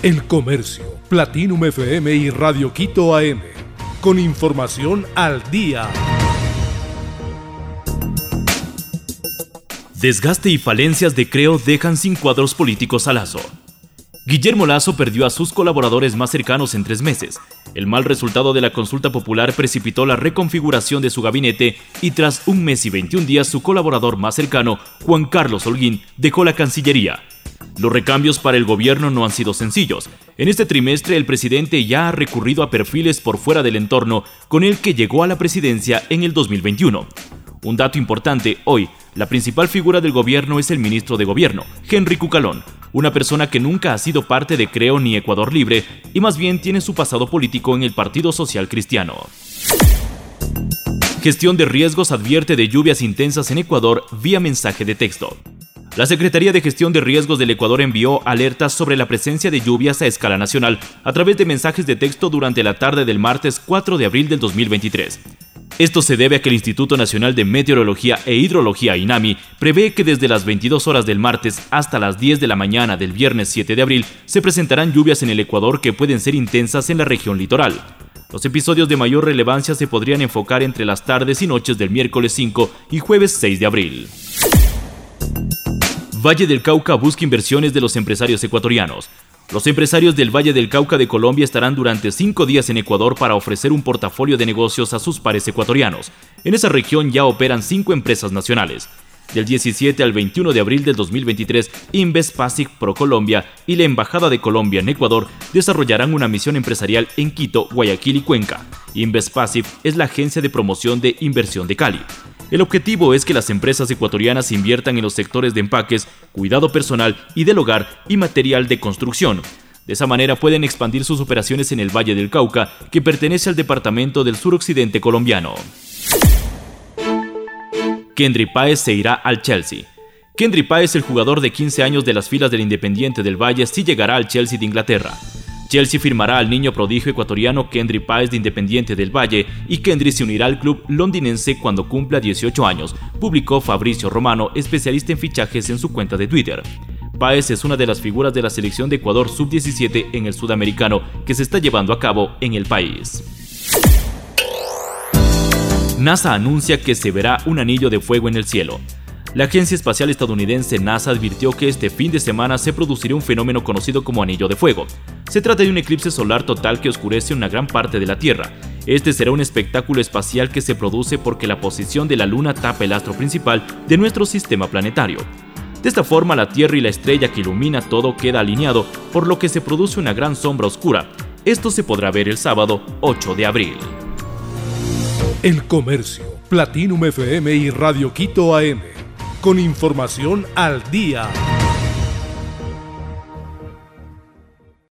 El Comercio, Platinum FM y Radio Quito AM. Con información al día. Desgaste y falencias de Creo dejan sin cuadros políticos a Lazo. Guillermo Lazo perdió a sus colaboradores más cercanos en tres meses. El mal resultado de la consulta popular precipitó la reconfiguración de su gabinete y tras un mes y 21 días su colaborador más cercano, Juan Carlos Holguín, dejó la Cancillería. Los recambios para el gobierno no han sido sencillos. En este trimestre el presidente ya ha recurrido a perfiles por fuera del entorno con el que llegó a la presidencia en el 2021. Un dato importante, hoy, la principal figura del gobierno es el ministro de Gobierno, Henry Cucalón, una persona que nunca ha sido parte de Creo ni Ecuador Libre y más bien tiene su pasado político en el Partido Social Cristiano. Gestión de riesgos advierte de lluvias intensas en Ecuador vía mensaje de texto. La Secretaría de Gestión de Riesgos del Ecuador envió alertas sobre la presencia de lluvias a escala nacional a través de mensajes de texto durante la tarde del martes 4 de abril del 2023. Esto se debe a que el Instituto Nacional de Meteorología e Hidrología INAMI prevé que desde las 22 horas del martes hasta las 10 de la mañana del viernes 7 de abril se presentarán lluvias en el Ecuador que pueden ser intensas en la región litoral. Los episodios de mayor relevancia se podrían enfocar entre las tardes y noches del miércoles 5 y jueves 6 de abril. Valle del Cauca busca inversiones de los empresarios ecuatorianos. Los empresarios del Valle del Cauca de Colombia estarán durante cinco días en Ecuador para ofrecer un portafolio de negocios a sus pares ecuatorianos. En esa región ya operan cinco empresas nacionales. Del 17 al 21 de abril del 2023, Invest Pacific Pro Colombia y la Embajada de Colombia en Ecuador desarrollarán una misión empresarial en Quito, Guayaquil y Cuenca. Pacific es la agencia de promoción de inversión de Cali. El objetivo es que las empresas ecuatorianas inviertan en los sectores de empaques, cuidado personal y del hogar y material de construcción. De esa manera pueden expandir sus operaciones en el Valle del Cauca, que pertenece al departamento del suroccidente colombiano. Kendry Páez se irá al Chelsea. Kendry Páez, el jugador de 15 años de las filas del Independiente del Valle, sí llegará al Chelsea de Inglaterra. Chelsea firmará al niño prodigio ecuatoriano Kendry Páez de Independiente del Valle y Kendry se unirá al club londinense cuando cumpla 18 años, publicó Fabricio Romano, especialista en fichajes en su cuenta de Twitter. Páez es una de las figuras de la selección de Ecuador sub-17 en el sudamericano que se está llevando a cabo en el país. NASA anuncia que se verá un anillo de fuego en el cielo. La Agencia Espacial Estadounidense NASA advirtió que este fin de semana se producirá un fenómeno conocido como anillo de fuego. Se trata de un eclipse solar total que oscurece una gran parte de la Tierra. Este será un espectáculo espacial que se produce porque la posición de la Luna tapa el astro principal de nuestro sistema planetario. De esta forma, la Tierra y la estrella que ilumina todo queda alineado, por lo que se produce una gran sombra oscura. Esto se podrá ver el sábado 8 de abril. El Comercio, Platinum FM y Radio Quito AM con información al día.